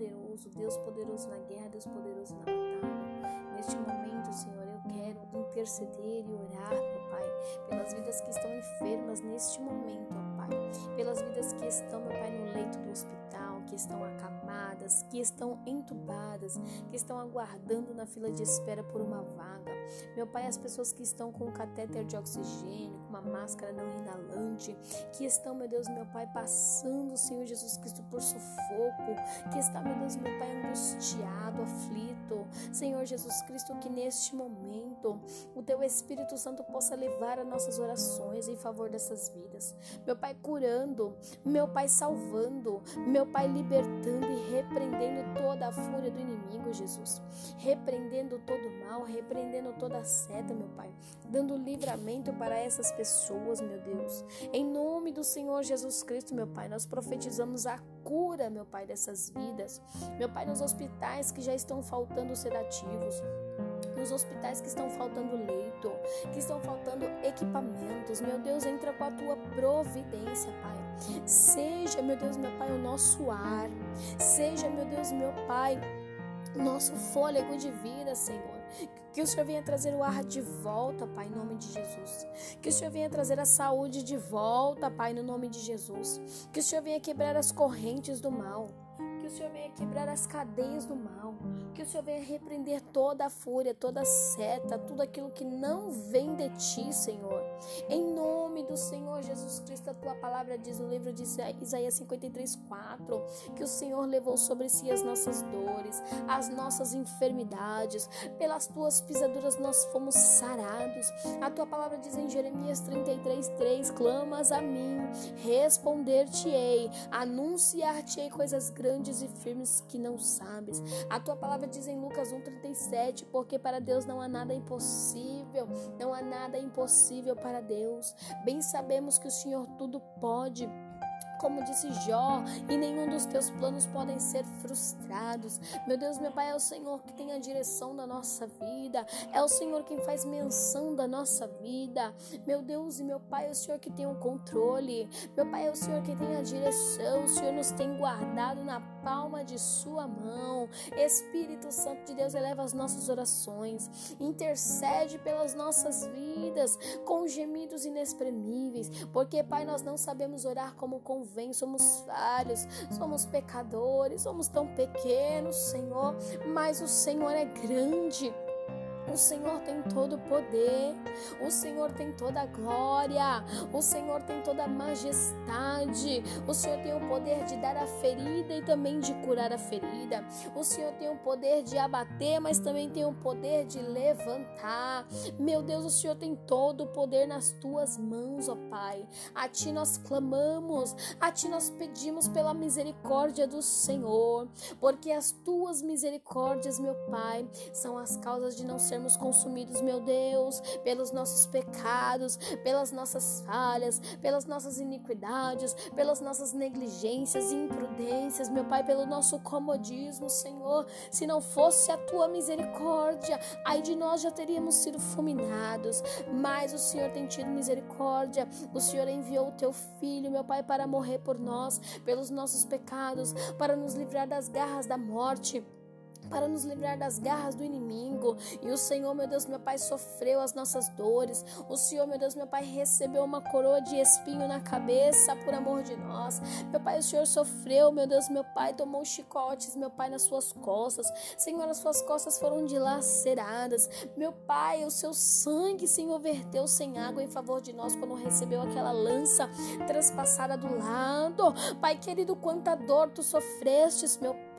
poderoso, Deus poderoso na guerra, Deus poderoso na batalha. Neste momento, Senhor, eu quero interceder e orar, meu Pai, pelas vidas que estão enfermas neste momento, ó acamadas, que estão entubadas, que estão aguardando na fila de espera por uma vaga. Meu Pai, as pessoas que estão com catéter de oxigênio, com uma máscara não inalante, que estão, meu Deus, meu Pai, passando, Senhor Jesus Cristo, por sufoco, que está, meu Deus, meu Pai, angustiado, aflito. Senhor Jesus Cristo, que neste momento o Teu Espírito Santo possa levar as nossas orações em favor dessas vidas. Meu Pai, curando, meu Pai, salvando, meu Pai, libertando e repreendendo toda a fúria do inimigo, Jesus. Repreendendo todo o mal, repreendendo toda a seta, meu Pai. Dando livramento para essas pessoas, meu Deus. Em nome do Senhor Jesus Cristo, meu Pai, nós profetizamos a cura, meu Pai, dessas vidas. Meu Pai, nos hospitais que já estão faltando sedativos nos hospitais que estão faltando leito, que estão faltando equipamentos. Meu Deus, entra com a tua providência, Pai. Seja, meu Deus, meu Pai, o nosso ar. Seja, meu Deus, meu Pai, nosso fôlego de vida, Senhor. Que o Senhor venha trazer o ar de volta, Pai, em nome de Jesus. Que o Senhor venha trazer a saúde de volta, Pai, no nome de Jesus. Que o Senhor venha quebrar as correntes do mal. O Senhor venha quebrar as cadeias do mal. Que o Senhor venha repreender toda a fúria, toda a seta, tudo aquilo que não vem de ti, Senhor. Em nome do Senhor Jesus Cristo, a tua palavra diz no livro de Isaías 53, 4, que o Senhor levou sobre si as nossas dores, as nossas enfermidades, pelas tuas pisaduras nós fomos sarados. A tua palavra diz em Jeremias 33, 3, clamas a mim, responder-te-ei, anunciar-te-ei coisas grandes e firmes que não sabes. A tua palavra diz em Lucas 1,37, porque para Deus não há nada impossível, não há nada impossível para para Deus. Bem sabemos que o Senhor tudo pode como disse Jó, e nenhum dos teus planos podem ser frustrados. Meu Deus, meu Pai, é o Senhor que tem a direção da nossa vida, é o Senhor quem faz menção da nossa vida. Meu Deus e meu Pai, é o Senhor que tem o controle, meu Pai, é o Senhor que tem a direção, o Senhor nos tem guardado na palma de Sua mão. Espírito Santo de Deus, eleva as nossas orações, intercede pelas nossas vidas com gemidos inexprimíveis, porque, Pai, nós não sabemos orar como convém somos falhos, somos pecadores, somos tão pequenos, Senhor, mas o Senhor é grande. O Senhor tem todo o poder, o Senhor tem toda a glória, o Senhor tem toda a majestade, o Senhor tem o poder de dar a ferida e também de curar a ferida, o Senhor tem o poder de abater, mas também tem o poder de levantar. Meu Deus, o Senhor tem todo o poder nas tuas mãos, ó Pai. A Ti nós clamamos, a Ti nós pedimos pela misericórdia do Senhor, porque as tuas misericórdias, meu Pai, são as causas de não ser sermos consumidos, meu Deus, pelos nossos pecados, pelas nossas falhas, pelas nossas iniquidades, pelas nossas negligências e imprudências, meu Pai, pelo nosso comodismo, Senhor. Se não fosse a tua misericórdia, aí de nós já teríamos sido fulminados, mas o Senhor tem tido misericórdia. O Senhor enviou o teu filho, meu Pai, para morrer por nós, pelos nossos pecados, para nos livrar das garras da morte para nos livrar das garras do inimigo. E o Senhor, meu Deus, meu Pai, sofreu as nossas dores. O Senhor, meu Deus, meu Pai, recebeu uma coroa de espinho na cabeça por amor de nós. Meu Pai, o Senhor sofreu, meu Deus, meu Pai, tomou chicotes, meu Pai, nas suas costas. Senhor, as suas costas foram dilaceradas. Meu Pai, o seu sangue, Senhor, verteu sem água em favor de nós quando recebeu aquela lança transpassada do lado. Pai querido, quanta dor tu sofrestes, meu Pai,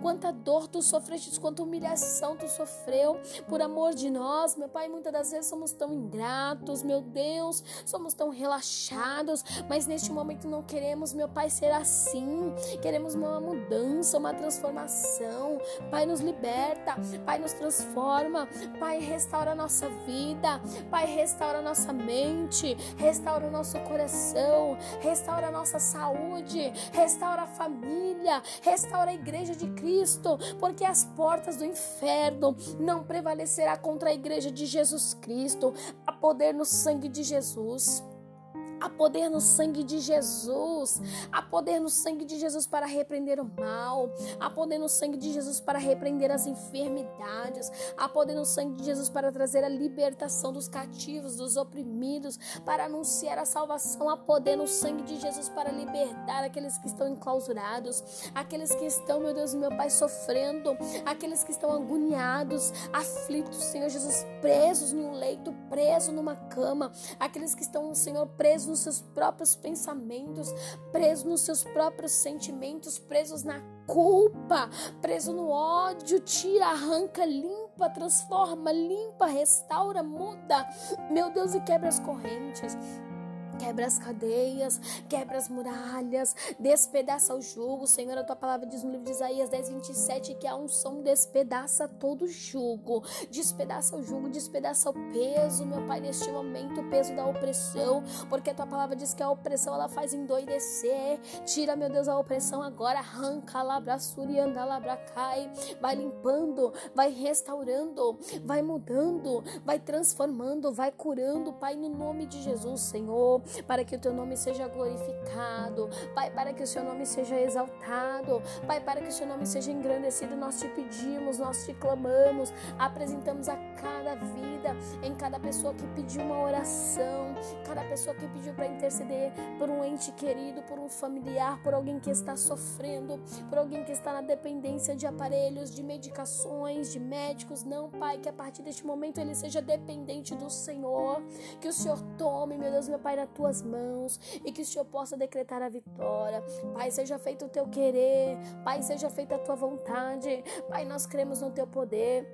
quanta dor tu sofreste, quanta humilhação tu sofreu por amor de nós, meu Pai. Muitas das vezes somos tão ingratos, meu Deus, somos tão relaxados, mas neste momento não queremos, meu Pai, ser assim. Queremos uma mudança, uma transformação. Pai, nos liberta, Pai, nos transforma, Pai, restaura a nossa vida, Pai, restaura a nossa mente, restaura o nosso coração, restaura a nossa saúde, restaura a família, restaura a igreja de Cristo, porque as portas do inferno não prevalecerá contra a igreja de Jesus Cristo. Há poder no sangue de Jesus. Há poder no sangue de Jesus. Há poder no sangue de Jesus para repreender o mal. Há poder no sangue de Jesus para repreender as enfermidades. Há poder no sangue de Jesus para trazer a libertação dos cativos, dos oprimidos, para anunciar a salvação. Há poder no sangue de Jesus para libertar aqueles que estão enclausurados, aqueles que estão, meu Deus, meu Pai, sofrendo, aqueles que estão agoniados, aflitos, Senhor Jesus, presos em um leito, presos numa cama, aqueles que estão, Senhor, presos nos seus próprios pensamentos, presos nos seus próprios sentimentos, presos na culpa, preso no ódio, tira, arranca, limpa, transforma, limpa, restaura, muda, meu Deus, e quebra as correntes. Quebra as cadeias, quebra as muralhas, despedaça o jugo. Senhor, a tua palavra diz no livro de Isaías 10, 27 que a unção despedaça todo o jugo. Despedaça o jugo, despedaça o peso, meu Pai, neste momento, o peso da opressão. Porque a tua palavra diz que a opressão ela faz endoidecer. Tira, meu Deus, a opressão agora. Arranca, labra, surianda, labra, cai. Vai limpando, vai restaurando, vai mudando, vai transformando, vai curando, Pai, no nome de Jesus, Senhor para que o teu nome seja glorificado, Pai, para que o seu nome seja exaltado, Pai, para que o seu nome seja engrandecido. Nós te pedimos, nós te clamamos, apresentamos a cada vida, em cada pessoa que pediu uma oração, cada pessoa que pediu para interceder por um ente querido, por um familiar, por alguém que está sofrendo, por alguém que está na dependência de aparelhos, de medicações, de médicos. Não, Pai, que a partir deste momento ele seja dependente do Senhor, que o Senhor tome, meu Deus, meu Pai, na tuas mãos e que o Senhor possa decretar a vitória. Pai, seja feito o teu querer, Pai, seja feita a tua vontade. Pai, nós cremos no teu poder.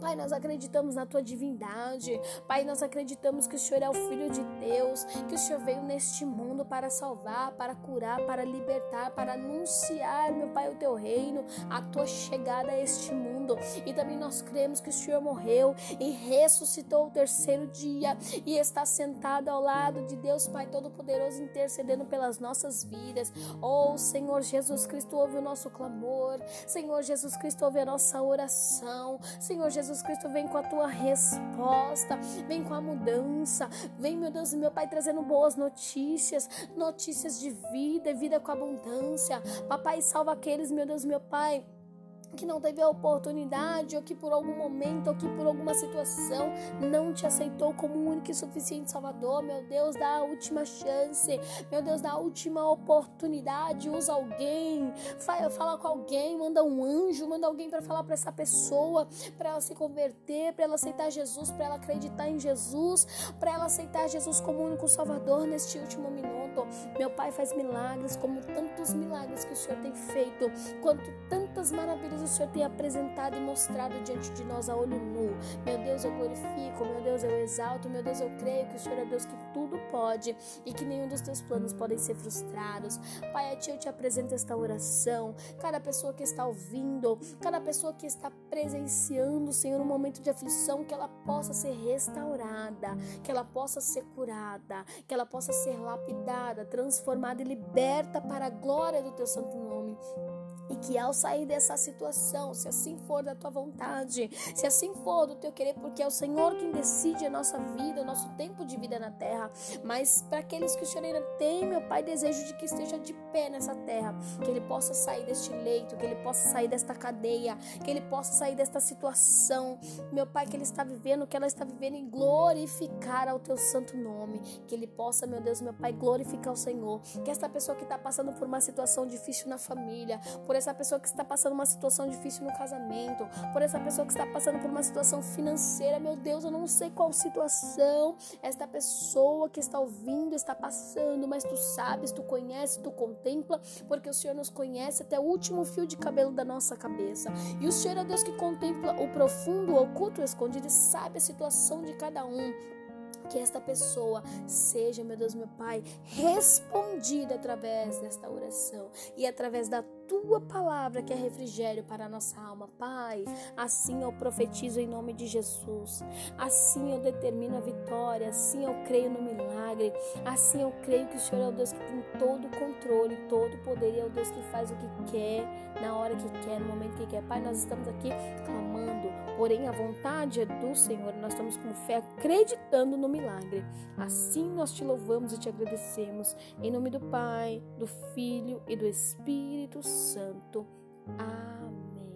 Pai, nós acreditamos na tua divindade. Pai, nós acreditamos que o Senhor é o Filho de Deus, que o Senhor veio neste mundo para salvar, para curar, para libertar, para anunciar, meu Pai, o teu reino, a tua chegada a este mundo. E também nós cremos que o Senhor morreu e ressuscitou o terceiro dia e está sentado ao lado de Deus, Pai Todo-Poderoso, intercedendo pelas nossas vidas. Oh, Senhor Jesus Cristo, ouve o nosso clamor. Senhor Jesus Cristo, ouve a nossa oração. Senhor Jesus Cristo, vem com a tua resposta, vem com a mudança, vem, meu Deus e meu Pai, trazendo boas notícias, notícias de vida, vida com abundância. Papai, salva aqueles, meu Deus meu Pai que não teve a oportunidade, ou que por algum momento, ou que por alguma situação não te aceitou como um único e suficiente Salvador. Meu Deus, dá a última chance. Meu Deus, dá a última oportunidade. Usa alguém, fala com alguém, manda um anjo, manda alguém para falar para essa pessoa, para ela se converter, para ela aceitar Jesus, para ela acreditar em Jesus, para ela aceitar Jesus como único Salvador neste último minuto. Meu Pai faz milagres, como tantos milagres que o Senhor tem feito, quanto tantas maravilhas o Senhor tem apresentado e mostrado diante de nós a olho nu. Meu Deus, eu glorifico, meu Deus, eu exalto, meu Deus, eu creio que o Senhor é Deus que tudo pode e que nenhum dos teus planos podem ser frustrados. Pai, a Ti eu te apresento esta oração. Cada pessoa que está ouvindo, cada pessoa que está presenciando, Senhor, um momento de aflição, que ela possa ser restaurada, que ela possa ser curada, que ela possa ser lapidada, transformada e liberta para a glória do Teu santo nome. E que ao sair dessa situação, se assim for da tua vontade, se assim for do teu querer, porque é o Senhor quem decide a nossa vida, o nosso tempo de vida na terra. Mas para aqueles que o Senhor ainda tem, meu Pai, desejo de que esteja de pé nessa terra, que ele possa sair deste leito, que ele possa sair desta cadeia, que ele possa sair desta situação, meu Pai, que ele está vivendo, que ela está vivendo e glorificar ao teu santo nome, que ele possa, meu Deus, meu Pai, glorificar o Senhor, que esta pessoa que está passando por uma situação difícil na família, por essa pessoa que está passando uma situação difícil no casamento, por essa pessoa que está passando por uma situação financeira. Meu Deus, eu não sei qual situação esta pessoa que está ouvindo está passando, mas tu sabes, tu conheces, tu contempla, porque o Senhor nos conhece até o último fio de cabelo da nossa cabeça. E o Senhor é Deus que contempla o profundo, o oculto, o escondido e sabe a situação de cada um que esta pessoa seja, meu Deus, meu Pai, respondida através desta oração e através da tua palavra que é refrigério para a nossa alma, Pai. Assim eu profetizo em nome de Jesus. Assim eu determino a vitória, assim eu creio no milagre. Assim eu creio que o Senhor é o Deus que tem todo o controle, todo o poder e é o Deus que faz o que quer, na hora que quer, no momento que quer. Pai, nós estamos aqui clamando, porém a vontade é do Senhor. Nós estamos com fé acreditando no milagre. Assim nós te louvamos e te agradecemos. Em nome do Pai, do Filho e do Espírito Santo. Amém.